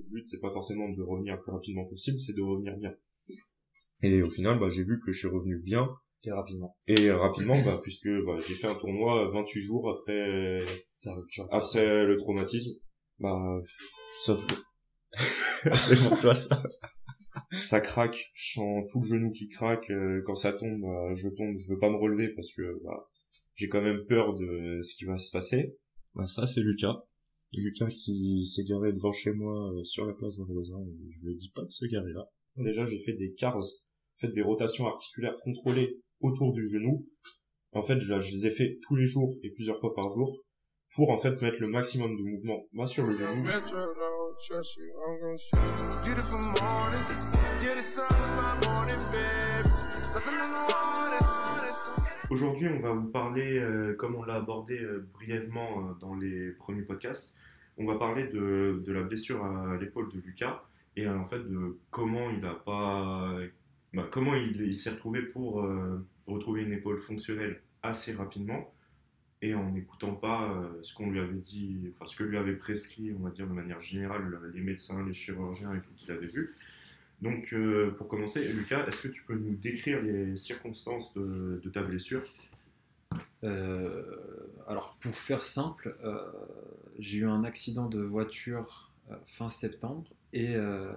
Le but, c'est pas forcément de revenir le plus rapidement possible, c'est de revenir bien. Et au final, bah, j'ai vu que je suis revenu bien. Et rapidement. Et rapidement, bah, puisque bah, j'ai fait un tournoi 28 jours après, après le traumatisme. Bah, ça... c'est pour toi ça. ça craque, je sens tout le genou qui craque. euh, quand ça tombe, bah, je tombe, je veux pas me relever parce que bah, j'ai quand même peur de ce qui va se passer. Bah, ça, c'est Lucas. Lucas qui s'est garé devant chez moi euh, sur la place d'un voisin. et Je lui ai dit pas de se garer là. Déjà, j'ai fait des cars, fait des rotations articulaires contrôlées autour du genou. En fait, je, je les ai fait tous les jours et plusieurs fois par jour pour en fait mettre le maximum de mouvement moi sur le genou. Aujourd'hui, on va vous parler, euh, comme on l'a abordé euh, brièvement euh, dans les premiers podcasts, on va parler de, de la blessure à l'épaule de Lucas et euh, en fait de comment il a pas, bah, comment il, s'est retrouvé pour euh, retrouver une épaule fonctionnelle assez rapidement et en n'écoutant pas euh, ce qu'on lui avait dit, enfin ce que lui avait prescrit, on va dire de manière générale, les médecins, les chirurgiens et tout qu'il avait vu. Donc, pour commencer, Lucas, est-ce que tu peux nous décrire les circonstances de, de ta blessure? Alors, pour faire simple, j'ai eu un accident de voiture euh, fin septembre et euh,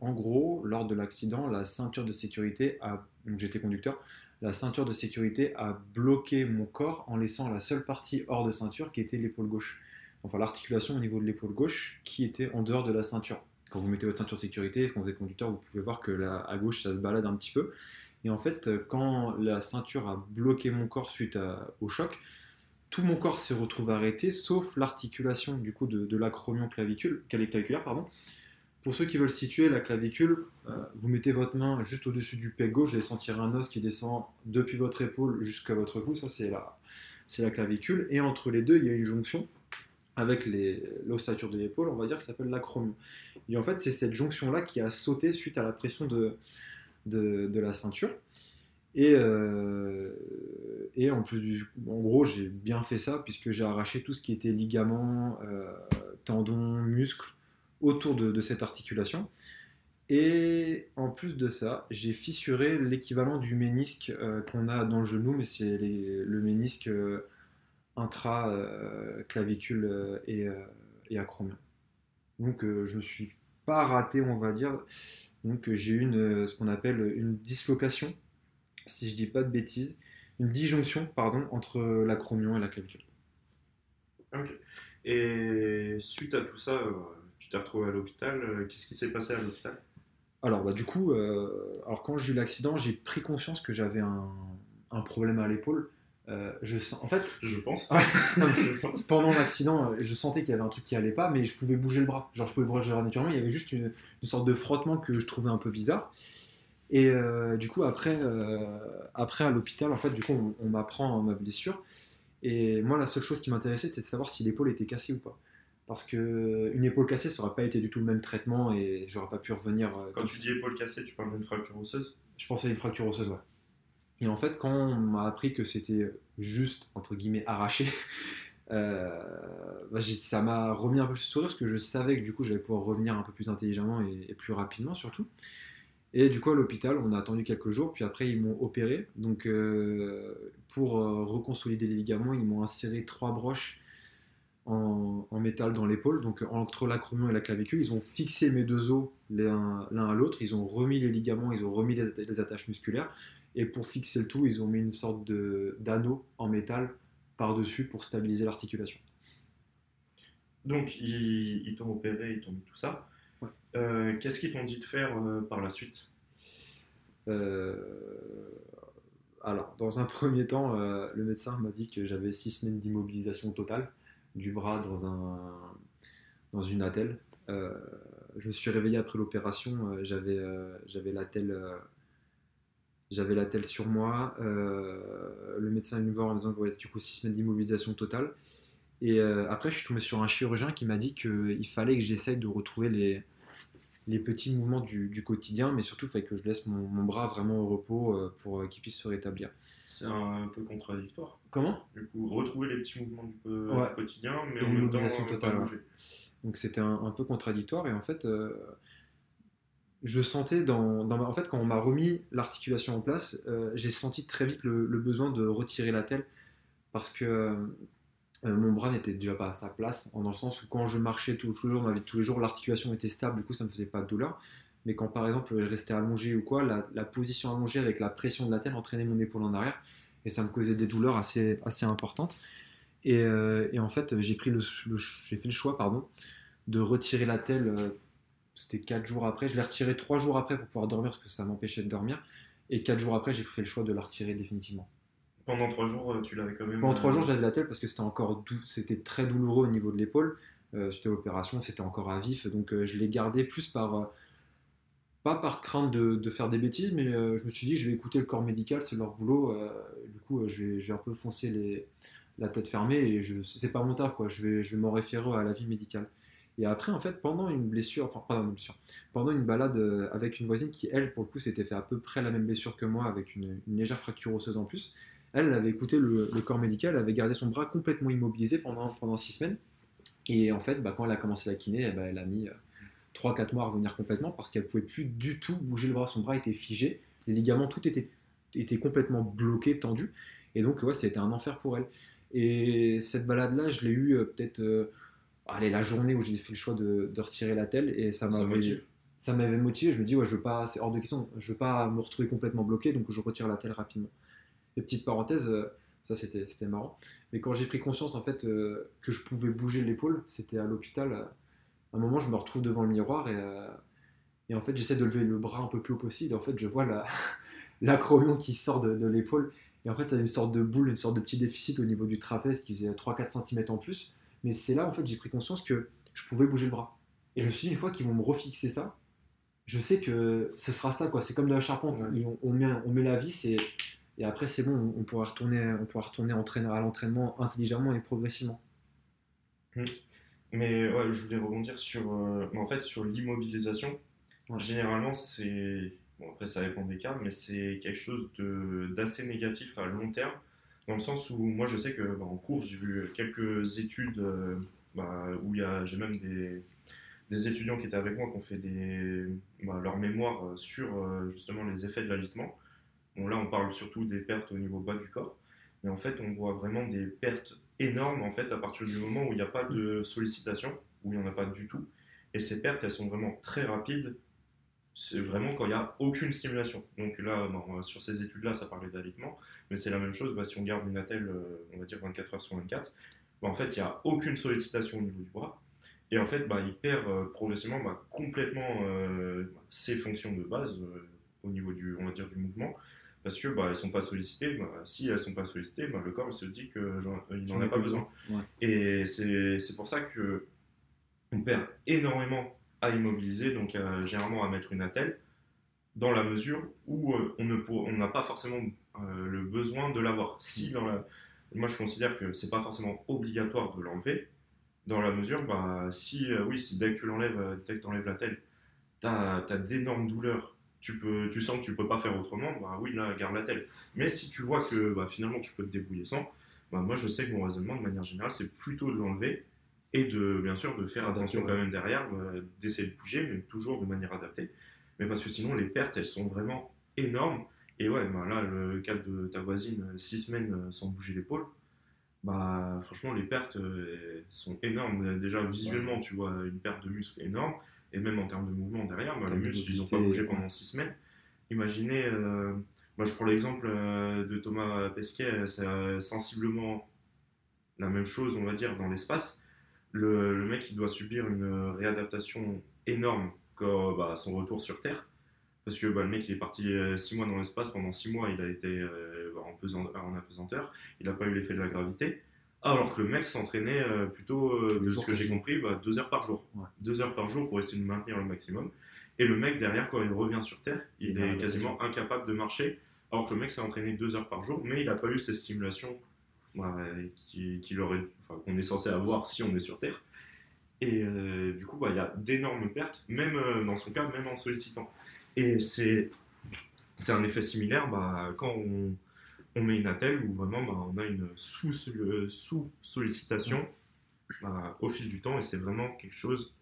en gros, lors de l'accident, la ceinture de sécurité a, donc j'étais conducteur, la ceinture de sécurité a bloqué mon corps en laissant la seule partie hors de ceinture qui était l'épaule gauche. Enfin, l'articulation au niveau de l'épaule gauche qui était en dehors de la ceinture. Quand vous mettez votre ceinture de sécurité, quand vous êtes conducteur, vous pouvez voir que à gauche ça se balade un petit peu. Et en fait, euh, quand la ceinture a bloqué mon corps suite au choc, tout mon corps s'est retrouvé arrêté, sauf l'articulation du coup de, de l'acromion clavicule, claviculaire, pardon. Pour ceux qui veulent situer la clavicule, euh, vous mettez votre main juste au-dessus du pec gauche, vous allez sentir un os qui descend depuis votre épaule jusqu'à votre cou, ça c'est la, c'est la clavicule, et entre les deux, il y a une jonction avec l'ossature de l'épaule, on va dire, qui s'appelle l'acromion. Et en fait, c'est cette jonction-là qui a sauté suite à la pression de, de, de la ceinture. Et, euh, et en plus, en gros, j'ai bien fait ça puisque j'ai arraché tout ce qui était ligaments, euh, tendons, muscles autour de, cette articulation. Et en plus de ça, j'ai fissuré l'équivalent du ménisque euh, qu'on a dans le genou, mais c'est le ménisque euh, intra-clavicule euh, et, euh, et acromion. Donc euh, je ne suis pas raté, on va dire. Donc j'ai eu ce qu'on appelle une dislocation, si je dis pas de bêtises, une disjonction, pardon, entre l'acromion et la clavicule. Ok. Et suite à tout ça, euh, tu t'es retrouvé à l'hôpital. euh, Qu'est-ce qui s'est passé à l'hôpital? Alors bah du coup, euh, alors quand j'ai eu l'accident, j'ai pris conscience que j'avais un, un problème à l'épaule. Euh, je sens, en fait, Je pense. Je pense. pendant l'accident, euh, je sentais qu'il y avait un truc qui allait pas, mais je pouvais bouger le bras. Genre, je pouvais bouger le bras naturellement. Il y avait juste une, une sorte de frottement que je trouvais un peu bizarre. Et euh, du coup, après, euh, après à l'hôpital, en fait, du coup, on, on m'apprend ma blessure. Et moi, la seule chose qui m'intéressait, c'était de savoir si l'épaule était cassée ou pas. Parce que une épaule cassée, ça aurait pas été du tout le même traitement et j'aurais pas pu revenir. euh, Quand tu dis épaule cassée, tu parles d'une fracture osseuse? Je pensais à une fracture osseuse, ouais. Et en fait, quand on m'a appris que c'était juste, entre guillemets, arraché, bah, ça m'a remis un peu plus sur parce que je savais que du coup, j'allais pouvoir revenir un peu plus intelligemment et, et plus rapidement surtout. Et du coup, à l'hôpital, on a attendu quelques jours, puis après, ils m'ont opéré. Donc, euh, pour euh, reconsolider les ligaments, ils m'ont inséré trois broches en, métal dans l'épaule, donc entre l'acromion et la clavicule. Ils ont fixé mes deux os l'un à l'autre, ils ont remis les ligaments, ils ont remis les, atta- les attaches musculaires, et pour fixer le tout, ils ont mis une sorte d'anneau en métal par-dessus pour stabiliser l'articulation. Donc, ils t'ont opéré, ils t'ont mis tout ça. Euh, Qu'est-ce qu'ils t'ont dit de faire euh, par la suite? Euh, alors, dans un premier temps, le médecin m'a dit que j'avais six semaines d'immobilisation totale du bras dans, un, dans une attelle. Je me suis réveillé après l'opération, j'avais l'attelle j'avais l'attelle sur moi. Le médecin est venu voir en me disant ouais, du coup six semaines d'immobilisation totale. Et euh, après, je suis tombé sur un chirurgien qui m'a dit qu'il fallait que j'essaye de retrouver les, les petits mouvements du, du quotidien, mais surtout, il fallait que je laisse mon, mon bras vraiment au repos euh, pour euh, qu'il puisse se rétablir. C'est un, peu contradictoire. Comment? Du coup, retrouver les petits mouvements du, co- Ouais. du quotidien, mais Et en même temps, totale, pas ouais. bouger. Donc c'était un, peu contradictoire. Et en fait, je sentais dans, en fait quand on m'a remis l'articulation en place, j'ai senti très vite le, le, besoin de retirer la telle parce que euh, mon bras n'était déjà pas à sa place, dans le sens où quand je marchais tous, les jours, tous les jours, l'articulation était stable, du coup ça ne me faisait pas de douleur. Mais quand par exemple je restais allongé ou quoi, la, position allongée avec la pression de la tête entraînait mon épaule en arrière et ça me causait des douleurs assez, assez importantes. Et, euh, en fait, j'ai pris le, fait le choix pardon, de retirer la telle. Euh, c'était 4 jours après. Je l'ai retiré 3 jours après pour pouvoir dormir parce que ça m'empêchait de dormir. Et 4 jours après, j'ai fait le choix de la retirer définitivement. Pendant trois jours, euh, tu l'avais quand même. Pendant trois jours, euh, j'avais la tête parce que c'était encore c'était très douloureux au niveau de l'épaule. Euh, suite à l'opération, c'était encore à vif, donc euh, je l'ai gardé plus par pas par crainte de, faire des bêtises, mais je me suis dit je vais écouter le corps médical, c'est leur boulot. du coup, je vais, je vais un peu foncer les, la tête fermée et je c'est pas mon taf quoi. Je vais, je vais m'en référer à la vie médicale. Et après, en fait, pendant une blessure, enfin, une blessure, pendant une balade avec une voisine qui, elle, pour le coup, s'était fait à peu près la même blessure que moi, avec une, une légère fracture osseuse en plus, elle, avait écouté le, corps médical, elle avait gardé son bras complètement immobilisé pendant, pendant six semaines. Et en fait, bah, quand elle a commencé la kiné, eh ben, elle a mis 3-4 euh, mois à revenir complètement parce qu'elle pouvait plus du tout bouger le bras. Son bras était figé, les ligaments, tout était, était complètement bloqué, tendu. Et donc, ouais, c'était un enfer pour elle. Et cette balade-là, je l'ai eu euh, peut-être euh, allez, la journée où j'ai fait le choix de, retirer la telle et ça m'avait ça m'avait motivé. Je me dis, ouais, je veux pas, c'est hors de question, je veux pas me retrouver complètement bloqué, donc je retire la telle rapidement. Et petite parenthèse, euh, ça c'était marrant. Mais quand j'ai pris conscience en fait euh, que je pouvais bouger l'épaule, c'était à l'hôpital. À un moment, je me retrouve devant le miroir et, euh, et en fait, j'essaie de lever le bras un peu plus haut possible. Et en fait, je vois l'acromion qui sort de, l'épaule. Et en fait, ça a une sorte de boule, une sorte de petit déficit au niveau du trapèze qui faisait 3-4 cm en plus. Mais c'est là, en fait, j'ai pris conscience que je pouvais bouger le bras. Et je me suis dit, une fois qu'ils vont me refixer ça, je sais que ce sera ça, quoi. C'est comme de la charpente. On, met, on met la vis et et après, c'est bon, on pourra retourner, on pourra retourner à l'entraînement intelligemment et progressivement. Hmm. Mais ouais, je voulais rebondir sur, euh, en fait, sur l'immobilisation. Généralement, c'est. Bon, après, ça dépend des cas, mais c'est quelque chose d'assez négatif à long terme. Dans le sens où, moi, je sais que bah, en cours, j'ai vu quelques études euh, bah, où j'ai même des, des, étudiants qui étaient avec moi qui ont fait des, bah, leur mémoire sur euh, justement les effets de l'alitement là, on parle surtout des pertes au niveau bas du corps, mais en fait, on voit vraiment des pertes énormes en fait à partir du moment où il n'y a pas de sollicitation, où il n'y en a pas du tout. Et ces pertes, elles sont vraiment très rapides. C'est vraiment quand il n'y a aucune stimulation. Donc là, sur ces études-là, ça parlait d'alitement, mais c'est la même chose bah, si on garde une attelle, euh, on va dire 24 heures sur 24. Bah, en fait, il n'y a aucune sollicitation au niveau du bras. Et en fait, bah, il perd euh, progressivement complètement euh, ses fonctions de base au niveau du mouvement parce que bah, sont pas sollicitées. Bah, si elles sont pas sollicitées, bah, le corps se dit qu'il n'en a pas besoin. Et c'est pour ça que on perd énormément à immobiliser, donc euh, généralement à mettre une attelle, dans la mesure où euh, on n'a pas forcément euh, le besoin de l'avoir. Si dans la, moi je considère que c'est pas forcément obligatoire de l'enlever, dans la mesure, bah, si, oui, si dès que tu l'enlèves, dès que tu enlèves la telle, tu as, as d'énormes douleurs tu, peux, tu sens que tu peux pas faire autrement, bah oui, là, garde la telle. Mais si tu vois que bah, finalement tu peux te débrouiller sans, bah, moi je sais que mon raisonnement de manière générale, c'est plutôt de l'enlever et de, bien sûr, de faire attention quand même derrière, euh, d'essayer de bouger, mais toujours de manière adaptée. Mais parce que sinon, les pertes, elles sont vraiment énormes. Et ouais, bah, là, le cas de ta voisine, 6 semaines euh, sans bouger l'épaule, bah franchement, les pertes euh, sont énormes. Déjà, visuellement, tu vois une perte de muscle énorme et même en termes de mouvement derrière, bah, les muscles, ils n'ont pas bougé pendant six semaines. Imaginez, euh, moi je prends l'exemple euh, de Thomas Pesquet, c'est euh, sensiblement la même chose, on va dire, dans l'espace. Le, mec, il doit subir une réadaptation énorme quand, bah, son retour sur Terre. Parce que bah, le mec, il est parti six mois dans l'espace, pendant six mois, il a été en, en apesanteur, il n'a pas eu l'effet de la gravité. Alors que le mec s'entraînait euh, plutôt, euh, de ce que j'ai compris, bah, deux heures par jour. Deux heures par jour pour essayer de maintenir le maximum. Et le mec, derrière, quand il revient sur Terre, il, est quasiment incapable de marcher. Alors que le mec s'est entraîné deux heures par jour, mais il n'a pas eu ces stimulations bah, qu'on est censé avoir si on est sur Terre. Et euh, du coup, bah, il y a d'énormes pertes, même dans son cas, même en sollicitant. Et c'est un effet similaire quand on on met une attelle où vraiment bah, on a une sous-sollicitation bah, au fil du temps et c'est vraiment quelque chose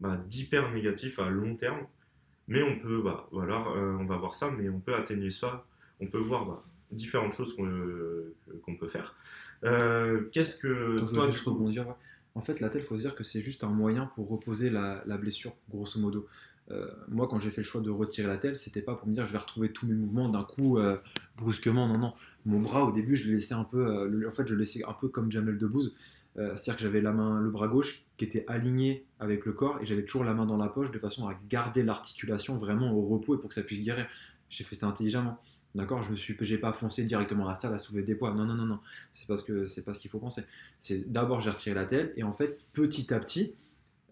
bah, d'hyper négatif à long terme. Mais on peut, bah, voilà, euh, on va voir ça, mais on peut atténuer ça. On peut voir différentes choses qu'on euh, peut faire. Euh, Qu'est-ce que Attends, je toi, juste rebondir. En fait, la telle, faut se dire que c'est juste un moyen pour reposer la, la blessure, grosso modo. Euh, moi, quand j'ai fait le choix de retirer la telle, c'était pas pour me dire je vais retrouver tous mes mouvements d'un coup euh, brusquement. Non, non. Mon bras, au début, je le laissais un peu. euh, en fait, je le laissais un peu comme Jamel Debbouze. C'est-à-dire que j'avais la main, le bras gauche qui était aligné avec le corps et j'avais toujours la main dans la poche de façon à garder l'articulation vraiment au repos et pour que ça puisse guérir. J'ai fait ça intelligemment. D'accord, je me suis, j'ai pas foncé directement à la salle à soulever des poids. Non, non, non, non. C'est parce que c'est pas ce qu'il faut penser. C'est d'abord j'ai retiré la telle et en fait petit à petit,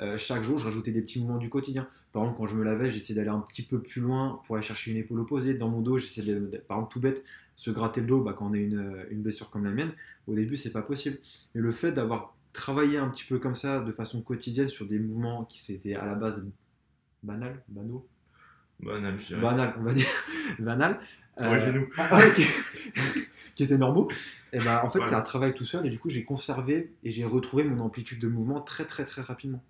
euh, chaque jour je rajoutais des petits mouvements du quotidien. Par exemple quand je me lavais, j'essayais d'aller un petit peu plus loin pour aller chercher une épaule opposée. Dans mon dos, j'essayais de, par exemple tout bête, se gratter le dos bah, quand on a une, une blessure comme la mienne. Au début c'est pas possible. Mais le fait d'avoir travaillé un petit peu comme ça de façon quotidienne sur des mouvements qui s'étaient à la base banal, banaux, Banal, je dirais. banal, on va dire, banal. euh, Corrigez-nous. ah, ok. qui étaient normaux. Et bah, en fait, Voilà. c'est un travail tout seul, et du coup, j'ai conservé et j'ai retrouvé mon amplitude de mouvement très, très, très rapidement.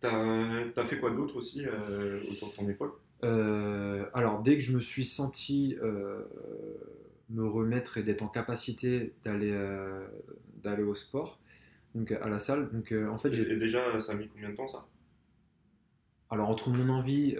T'as as fait quoi d'autre aussi euh, autour de ton épaule? Euh, alors, dès que je me suis senti euh, me remettre et d'être en capacité d'aller euh, d'aller au sport, donc à la salle, donc euh, en fait, j'ai Et déjà, ça a mis combien de temps ça? Alors entre mon envie,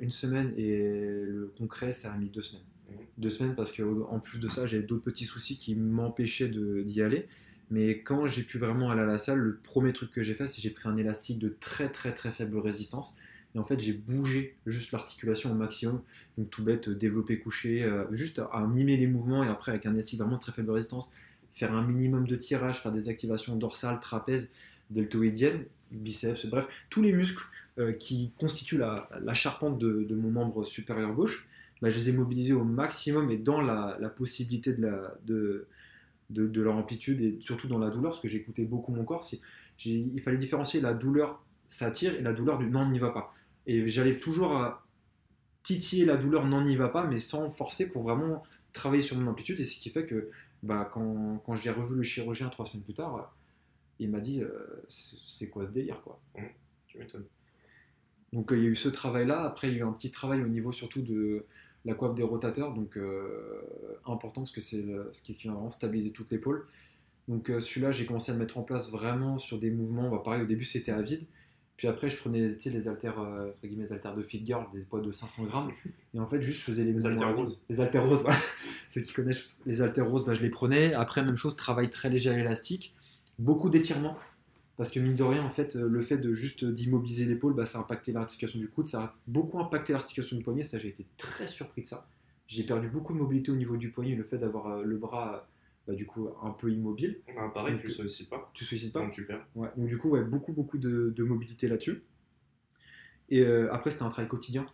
une semaine et le concret, ça a mis deux semaines. Mhm. Deux semaines parce qu'en plus de ça, j'avais d'autres petits soucis qui m'empêchaient d'y aller. Mais quand j'ai pu vraiment aller à la salle, le premier truc que j'ai fait, c'est j'ai pris un élastique de très très très faible résistance. Et en fait, j'ai bougé juste l'articulation au maximum. Donc tout bête, euh, développer couché, euh, juste à, mimer les mouvements et après avec un élastique vraiment très faible résistance, faire un minimum de tirage, faire des activations dorsales, trapèzes, deltoïdiennes, biceps, bref, tous les muscles euh, qui constituent la, charpente de, mon membre supérieur gauche, bah, je les ai mobilisés au maximum et dans la, possibilité de, de, de leur amplitude et surtout dans la douleur, parce que j'écoutais beaucoup mon corps. Il fallait différencier la douleur, ça tire, et la douleur du non, n'y va pas. Et j'allais toujours à titiller la douleur non, n'y va pas, mais sans forcer pour vraiment travailler sur mon amplitude. Et ce qui fait que bah, quand, quand j'ai revu le chirurgien trois semaines plus tard, il m'a dit euh, c'est quoi ce délire quoi? Tu m'étonnes. donc euh, il y a eu ce travail-là. Après, il y a eu un petit travail au niveau surtout de la coiffe des rotateurs, donc euh, important parce que c'est ce qui vient vraiment stabiliser toute l'épaule. Donc euh, celui-là, j'ai commencé à le mettre en place vraiment sur des mouvements. Bah, pareil, au début, c'était à vide. Puis après, je prenais tu sais, les haltères, euh, entre guillemets, les haltères de fit girl, des poids de 500 grammes. Et en fait, juste, je faisais les haltères à vide. roses. Les haltères roses, voilà. Ceux qui connaissent les haltères roses, bah, je les prenais. Après, même chose, travail très léger à l'élastique. Beaucoup d'étirements. Parce que mine de rien, en fait, euh, le fait de juste d'immobiliser l'épaule, bah, ça a impacté l'articulation du coude, ça a beaucoup impacté l'articulation du poignet. Ça, j'ai été très surpris de ça. J'ai perdu beaucoup de mobilité au niveau du poignet, le fait d'avoir euh, le bras, bah, du coup, un peu immobile. Bah, pareil, Donc, tu sollicites pas. Tu sollicites pas Donc tu perds. Ouais, donc du coup, ouais, beaucoup, beaucoup de, de mobilité là-dessus. Et euh, après, c'était un travail quotidien.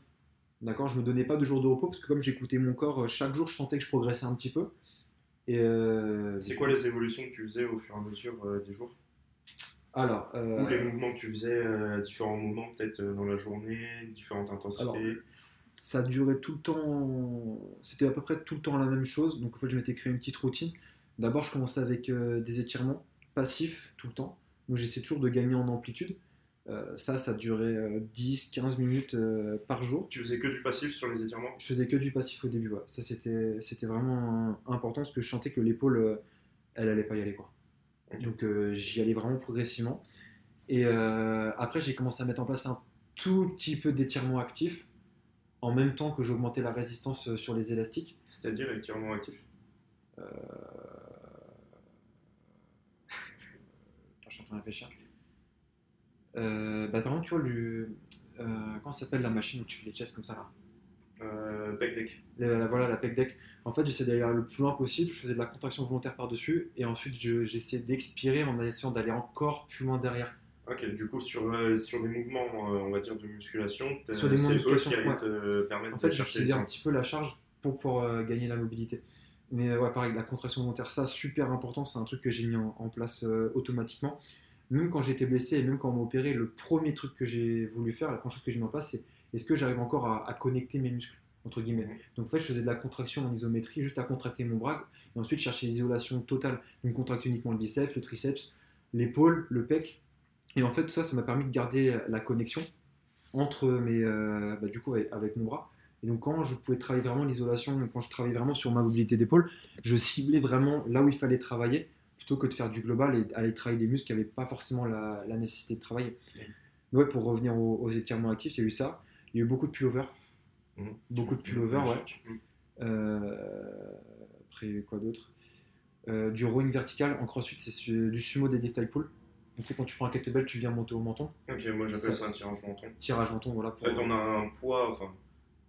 D'accord? Je me donnais pas de jours de repos parce que comme j'écoutais mon corps, euh, chaque jour, je sentais que je progressais un petit peu. Euh, C'est quoi les évolutions que tu faisais au fur et à mesure euh, des jours? Alors, euh, Ou les mouvements que tu faisais euh, différents moments, peut-être euh, dans la journée, différentes intensités Alors, ça durait tout le temps. C'était à peu près tout le temps la même chose. Donc en fait, je m'étais créé une petite routine. D'abord, je commençais avec euh, des étirements passifs tout le temps. Donc j'essaie toujours de gagner en amplitude. Euh, ça, ça durait 10-15 minutes par jour. Tu faisais que du passif sur les étirements? Je faisais que du passif au début. ouais. Ça, c'était vraiment important parce que je sentais que l'épaule, elle allait pas y aller. Quoi. Ok. Donc euh, j'y allais vraiment progressivement. Et euh, après, j'ai commencé à mettre en place un tout petit peu d'étirement actif en même temps que j'augmentais la résistance euh, sur les élastiques. C'est-à-dire étirement actif? Attends, je suis en train de réfléchir. Euh, bah, par exemple, tu vois, le, euh, comment ça s'appelle la machine où tu fais les chaises comme ça là? Euh, Back deck. La- la- voilà, la pec deck. En fait, j'essayais d'aller le plus loin possible. Je faisais de la contraction volontaire par-dessus. Et ensuite, je- j'essayais d'expirer en essayant d'aller encore plus loin derrière. Ok, du coup, sur, euh, sur des mouvements, euh, on va dire, de musculation, Sur des c'est mouvements de eux musculation, qui allaient ouais. te permettre En fait, de chercher un petit peu la charge pour pouvoir euh, gagner la mobilité. Mais euh, ouais, pareil, la contraction volontaire, ça, super important. C'est un truc que j'ai mis en, en place euh, automatiquement. Même quand j'étais blessé et même quand on m'a opéré, le premier truc que j'ai voulu faire, la première chose que j'ai mis en place, c'est est-ce que j'arrive encore à, à connecter mes muscles entre guillemets. Donc en fait, je faisais de la contraction en isométrie, juste à contracter mon bras, et ensuite chercher l'isolation totale. Donc contracter uniquement le biceps, le triceps, l'épaule, le pec. Et en fait, tout ça, ça m'a permis de garder la connexion entre mes, euh, bah, du coup, avec, mon bras. Et donc, quand je pouvais travailler vraiment l'isolation, quand je travaillais vraiment sur ma mobilité d'épaule, je ciblais vraiment là où il fallait travailler plutôt que de faire du global et aller travailler des muscles qui n'avaient pas forcément la, nécessité de travailler. Ouais, pour revenir aux, étirements actifs, il y a eu ça. Il y a eu beaucoup de pullover. Mmh. Beaucoup de pullover, ouais. Euh, après, quoi d'autre? Euh, Du rowing vertical en crossfit, c'est du sumo des style pull. Donc, c'est quand tu prends un kettlebell, tu viens monter au menton. Ok, moi j'appelle ça, un tirage menton. Tirage menton, voilà. En fait, on a un poids, enfin,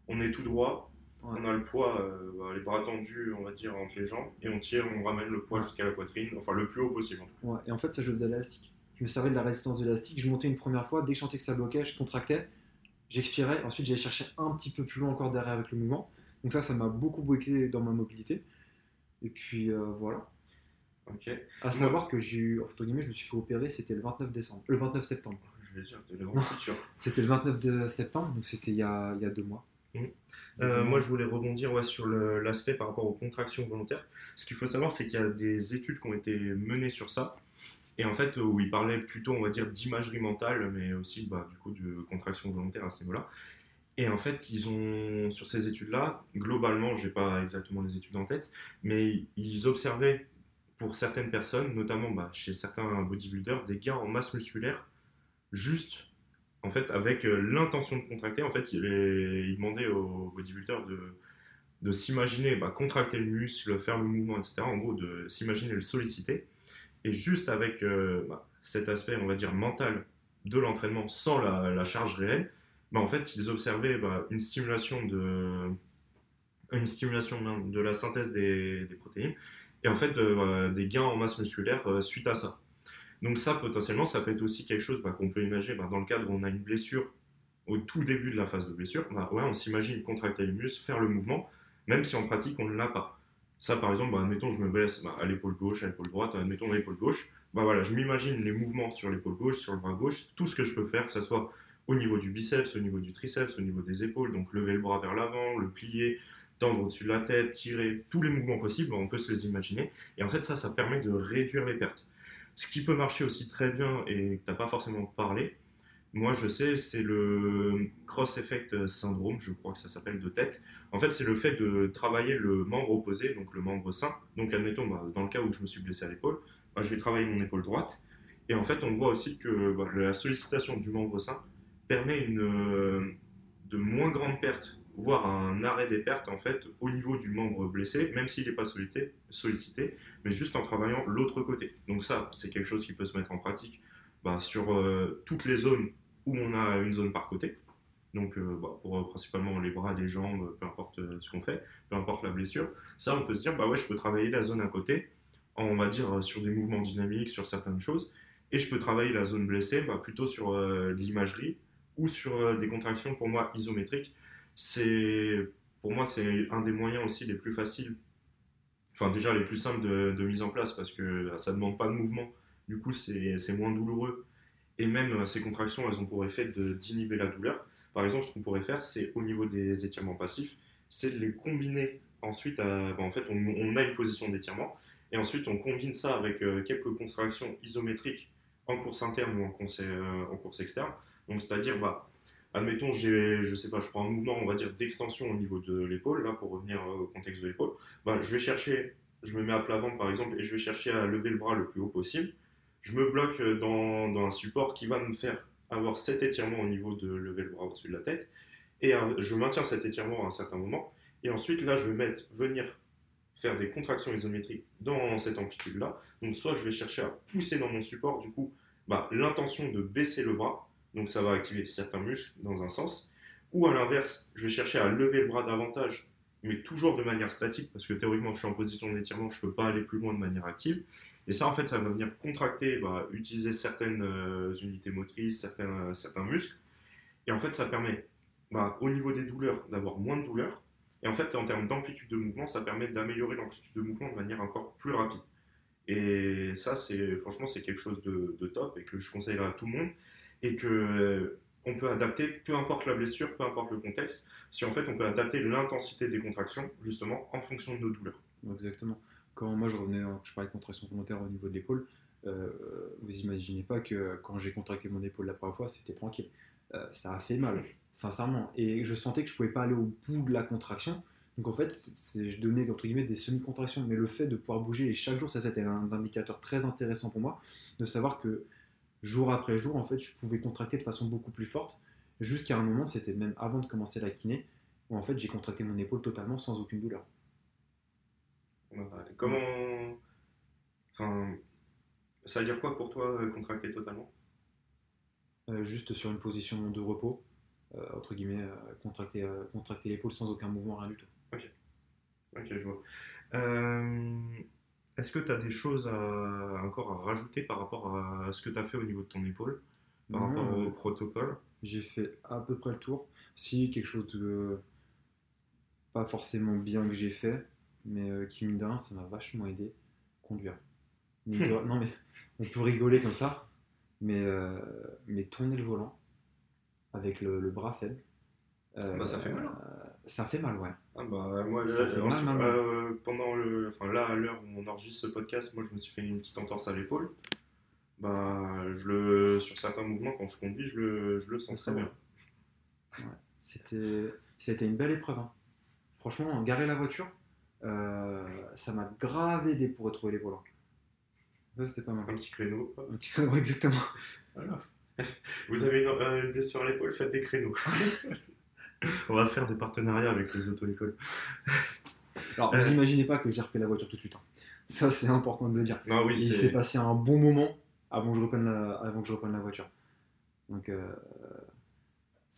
on est tout droit, on a le poids, euh, bah, les bras tendus, on va dire, entre les jambes, et on tire, on ramène le poids jusqu'à la poitrine, enfin le plus haut possible. Ouais, et en fait, ça je faisais l'élastique. Je me servais de la résistance de l'élastique, je montais une première fois, dès que je sentais que ça bloquait, je contractais, j'expirais, ensuite j'allais chercher un petit peu plus loin encore derrière avec le mouvement. Donc ça, ça m'a beaucoup bloqué dans ma mobilité. Et puis euh, voilà. Ok. À savoir que j'ai eu, entre guillemets, je me suis fait opérer, c'était le 29 décembre, le 29 septembre. Je vais dire, c'était le futur. c'était le 29 septembre, donc c'était il, y a, deux mois. Mmh. Euh, moi, je voulais rebondir ouais, sur l'aspect par rapport aux contractions volontaires. Ce qu'il faut savoir, c'est qu'il y a des études qui ont été menées sur ça. Et en fait, où ils parlaient plutôt, on va dire, d'imagerie mentale, mais aussi, bah, du coup, de contraction volontaire à ce niveau-là. Et en fait, ils ont, sur ces études-là, globalement, je n'ai pas exactement les études en tête, mais ils observaient pour certaines personnes, notamment bah, chez certains bodybuilders, des gains en masse musculaire juste en fait avec euh, l'intention de contracter. En fait, il, demandait aux bodybuilders de, de s'imaginer bah, contracter le muscle, faire le mouvement, etc. En gros, de s'imaginer le solliciter. Et juste avec euh, bah, cet aspect, on va dire, mental de l'entraînement sans la charge réelle, bah, en fait, ils observaient bah, une stimulation de une stimulation de la synthèse des, protéines et en fait bah, des gains en masse musculaire euh, suite à ça. Donc ça, potentiellement, ça peut être aussi quelque chose qu'on peut imaginer dans le cadre où on a une blessure au tout début de la phase de blessure. ouais, on s'imagine contracter les muscles, faire le mouvement, même si en pratique on ne l'a pas. Ça, par exemple, admettons, je me blesse à l'épaule gauche, à l'épaule droite, admettons l'épaule gauche. Bah voilà, je m'imagine les mouvements sur l'épaule gauche, sur le bras gauche, tout ce que je peux faire, que ce soit au niveau du biceps, au niveau du triceps, au niveau des épaules, donc lever le bras vers l'avant, le plier, tendre au-dessus de la tête, tirer, tous les mouvements possibles, on peut se les imaginer. Et en fait, ça, ça permet de réduire les pertes. Ce qui peut marcher aussi très bien et que tu n'as pas forcément parlé, moi je sais, c'est le cross-effect syndrome, je crois que ça s'appelle de tête. En fait, c'est le fait de travailler le membre opposé, donc le membre sain. Donc, admettons, bah, dans le cas où je me suis blessé à l'épaule, bah, je vais travailler mon épaule droite. Et en fait, on voit aussi que bah, la sollicitation du membre sain permet une, de moins grandes pertes, voire un arrêt des pertes en fait au niveau du membre blessé, même s'il n'est pas sollicité, mais juste en travaillant l'autre côté. Donc ça, c'est quelque chose qui peut se mettre en pratique bah, sur euh, toutes les zones où on a une zone par côté. Donc euh, bah, pour principalement les bras, les jambes, peu importe ce qu'on fait, peu importe la blessure. Ça, on peut se dire, bah ouais, je peux travailler la zone à côté, on va dire sur des mouvements dynamiques, sur certaines choses, et je peux travailler la zone blessée bah, plutôt sur l'imagerie, ou sur euh, des contractions pour moi isométriques. C'est pour moi c'est un des moyens aussi les plus faciles, enfin déjà les plus simples de, mise en place parce que ça demande pas de mouvement. Du coup c'est moins douloureux et même euh, ces contractions elles ont pour effet d'inhiber la douleur. Par exemple ce qu'on pourrait faire c'est au niveau des étirements passifs, c'est de les combiner ensuite. Bah, en fait on, a une position d'étirement et ensuite on combine ça avec euh, quelques contractions isométriques en course interne ou en course, course externe donc, c'est-à-dire, bah, admettons, je sais pas, je prends un mouvement, on va dire, d'extension au niveau de l'épaule, là, pour revenir euh, au contexte de l'épaule. Bah, je vais chercher, je me mets à plat ventre, par exemple, et je vais chercher à lever le bras le plus haut possible. Je me bloque dans, un support qui va me faire avoir cet étirement au niveau de lever le bras au-dessus de la tête. Et je maintiens cet étirement à un certain moment. Et ensuite, là, je vais mettre, venir faire des contractions isométriques dans cette amplitude-là. Donc, soit je vais chercher à pousser dans mon support, du coup, bah, l'intention de baisser le bras, donc ça va activer certains muscles dans un sens. Ou à l'inverse, je vais chercher à lever le bras davantage, mais toujours de manière statique, parce que théoriquement je suis en position d'étirement, je ne peux pas aller plus loin de manière active. Et ça, en fait, ça va venir contracter, bah, utiliser certaines euh, unités motrices, certains, certains muscles. Et en fait, ça permet, bah, au niveau des douleurs, d'avoir moins de douleurs. Et en fait, en termes d'amplitude de mouvement, ça permet d'améliorer l'amplitude de mouvement de manière encore plus rapide. Et ça, c'est franchement, c'est quelque chose de, top et que je conseillerais à tout le monde et que on peut adapter, peu importe la blessure, peu importe le contexte, si en fait on peut adapter l'intensité des contractions justement en fonction de nos douleurs. Exactement. Quand moi je revenais, je parlais de contraction volontaire au niveau de l'épaule, Euh, vous imaginez pas que quand j'ai contracté mon épaule la première fois, c'était tranquille. Euh, ça a fait mal, sincèrement. Et je sentais que je pouvais pas aller au bout de la contraction. Donc en fait, c'est, je donnais entre guillemets des semi-contractions, mais le fait de pouvoir bouger et chaque jour, ça c'était un indicateur très intéressant pour moi, de savoir que jour après jour, en fait, je pouvais contracter de façon beaucoup plus forte. Jusqu'à un moment, c'était même avant de commencer la kiné, où en fait j'ai contracté mon épaule totalement sans aucune douleur. Comment. Enfin. Ça veut dire quoi pour toi euh, contracter totalement? Euh, juste sur une position de repos, euh, entre guillemets, euh, contracter, contracter l'épaule sans aucun mouvement, rien du tout. Ok, je vois. Est-ce que tu as des choses à- encore à rajouter par rapport à ce que tu as fait au niveau de ton épaule, par Non, rapport euh, au protocole? J'ai fait à peu près le tour. Si quelque chose de pas forcément bien que j'ai fait, mais euh, qui mine de rien, ça m'a vachement aidé. Conduire. Mine de- non mais on peut rigoler comme ça, mais, euh, mais tourner le volant avec le, le bras faible. euh, Bah, ça fait mal, hein. ça fait mal, ouais. Ah bah moi là, mal, mal, mal. euh, pendant le enfin là à l'heure où on enregistre ce podcast moi je me suis fait une petite entorse à l'épaule bah je le sur certains mouvements quand je conduis je le, je le sens très bien C'était, c'était une belle épreuve. hein. Franchement, garer la voiture, euh, ça m'a grave aidé pour retrouver les volants. Ça, c'était pas mal. un petit créneau Un petit ouais, exactement. voilà vous avez une, euh, une blessure à l'épaule faites des créneaux on va faire des partenariats avec les auto-écoles Alors, Euh. vous imaginez pas que j'ai repris la voiture tout de suite. hein. Ça, c'est important de le dire. non oui Il s'est passé un bon moment avant que je reprenne la, avant que je reprenne la voiture. Donc, euh,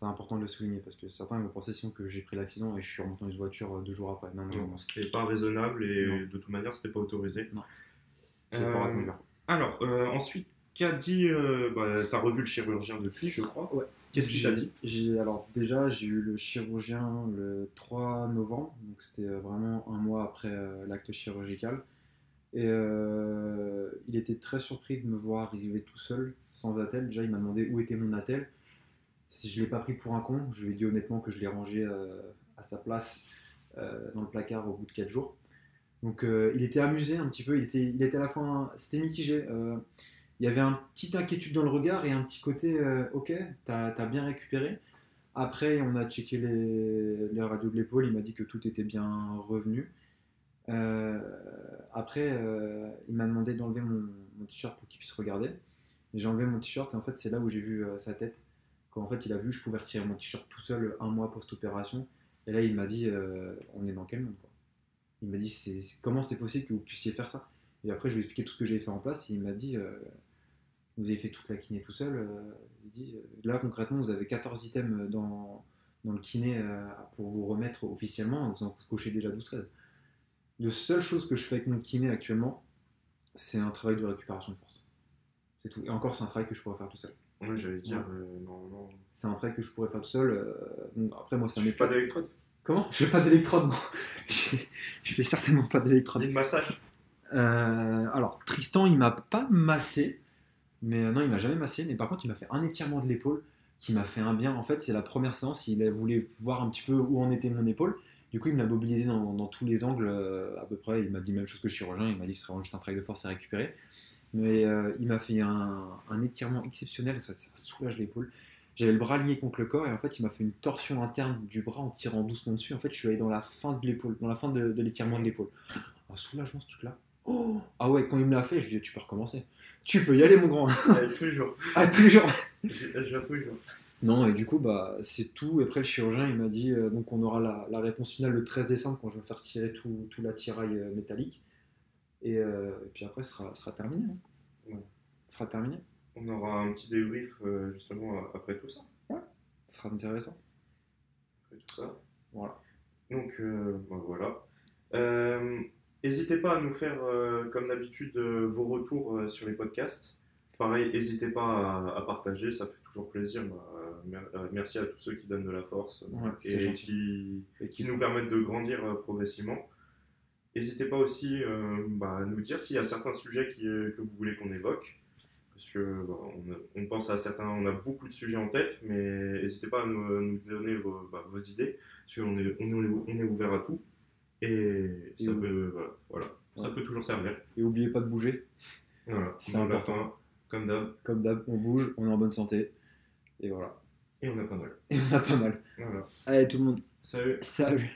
c'est important de le souligner parce que certains vont penser sinon que j'ai pris l'accident et je suis remonté dans une voiture euh, deux jours après. Non, non, non. c'était pas raisonnable et Non. de toute manière c'était pas autorisé Non. Pas Euh, reconduire. alors euh, ensuite qu'a dit euh, bah, t'as revu le chirurgien depuis je crois Ouais. qu'est-ce qu'il t'a dit? J'ai alors déjà j'ai eu le chirurgien le 3 novembre, donc c'était euh, vraiment un mois après euh, l'acte chirurgical. Et euh, il était très surpris de me voir arriver tout seul, sans attel. Déjà, il m'a demandé où était mon attel. Si je l'ai pas pris pour un con, je lui ai dit honnêtement que je l'ai rangé euh, à sa place euh, dans le placard au bout de 4 jours. Donc euh, il était amusé un petit peu, il était, il était à la fois, c'était mitigé. Il y avait une petite inquiétude dans le regard et un petit côté, ok, t'as as bien récupéré. Après, on a checké les, les radios de l'épaule, il m'a dit que tout était bien revenu. Après, il m'a demandé d'enlever mon, t-shirt pour qu'il puisse regarder. J'ai enlevé mon t-shirt et en fait, c'est là où j'ai vu sa tête. Quand en fait, il a vu que je pouvais retirer mon t-shirt tout seul un mois post-opération. Et là, il m'a dit, euh, on est dans quel monde Il m'a dit, comment c'est possible que vous puissiez faire ça? Et après, je lui ai expliqué tout ce que j'avais fait en place et il m'a dit, euh, vous avez fait toute la kiné tout seul. euh, dit, là, concrètement, vous avez 14 items dans, dans le kiné pour vous remettre officiellement. Vous en cochez déjà 12-13. La seule chose que je fais avec mon kiné actuellement, c'est un travail de récupération de force. C'est tout. Et encore, c'est un travail que je pourrais faire tout seul. Oui, j'allais dire, Ouais. euh, non, non. C'est un travail que je pourrais faire tout seul. euh, après, moi, ça fais pas d'électrode Comment? Je fais pas d'électrode, non. je fais certainement pas d'électrode. Ni de massage Euh, alors, Tristan, il m'a pas massé. Mais non, il m'a jamais massé. Mais par contre, il m'a fait un étirement de l'épaule qui m'a fait un bien. En fait, c'est la première séance. Il voulait voir un petit peu où en était mon épaule. Du coup, il me l'a mobilisé dans, dans tous les angles euh, à peu près. Il m'a dit la même chose que le chirurgien. Il m'a dit que ce serait juste un travail de force à récupérer. Mais euh, il m'a fait un, un étirement exceptionnel. Ça, ça soulage l'épaule. J'avais le bras aligné contre le corps et en fait, il m'a fait une torsion interne du bras en tirant doucement dessus. En fait, je suis allé dans la fin de l'épaule, dans la fin de, de l'étirement de l'épaule. Un soulagement ce truc-là. Oh ah ouais, quand il me l'a fait, je lui ai dit tu peux recommencer. Tu peux y aller mon grand. Allez, tous les jours. à tous les jours. Je je viens tous les jours. Non, et du coup, bah, c'est tout. Et après, le chirurgien, il m'a dit euh, donc on aura la, la réponse finale le 13 décembre quand je vais faire tirer tout, tout l'attirail euh, métallique. Et, euh, et puis après, ce sera, sera terminé. hein. Ouais. Ce sera terminé. On aura un petit débrief euh, justement euh, après tout ça. Ce sera intéressant. Après tout ça. Voilà. Donc euh, bah, voilà. N'hésitez pas à nous faire, comme d'habitude, vos retours sur les podcasts. Pareil, n'hésitez pas à, à partager, ça fait toujours plaisir. Bah, mer- merci à tous ceux qui donnent de la force Ouais, et qui, Et qui nous permettent de grandir progressivement. N'hésitez pas aussi euh, bah, à nous dire s'il y a certains sujets qui, euh, que vous voulez qu'on évoque. Parce que bah, on, on pense à certains, on a beaucoup de sujets en tête, mais n'hésitez pas à nous, nous donner vos, bah, vos idées, parce qu'on est, on est, on est ouvert à tout. Et ça, oui. peut, voilà, voilà. ça peut toujours servir. Et oubliez pas de bouger. Voilà, C'est important. comme d'hab, Comme d'hab, on bouge, on est en bonne santé. Et voilà. et on a pas mal. Et on a pas mal. Voilà. Allez tout le monde, Salut salut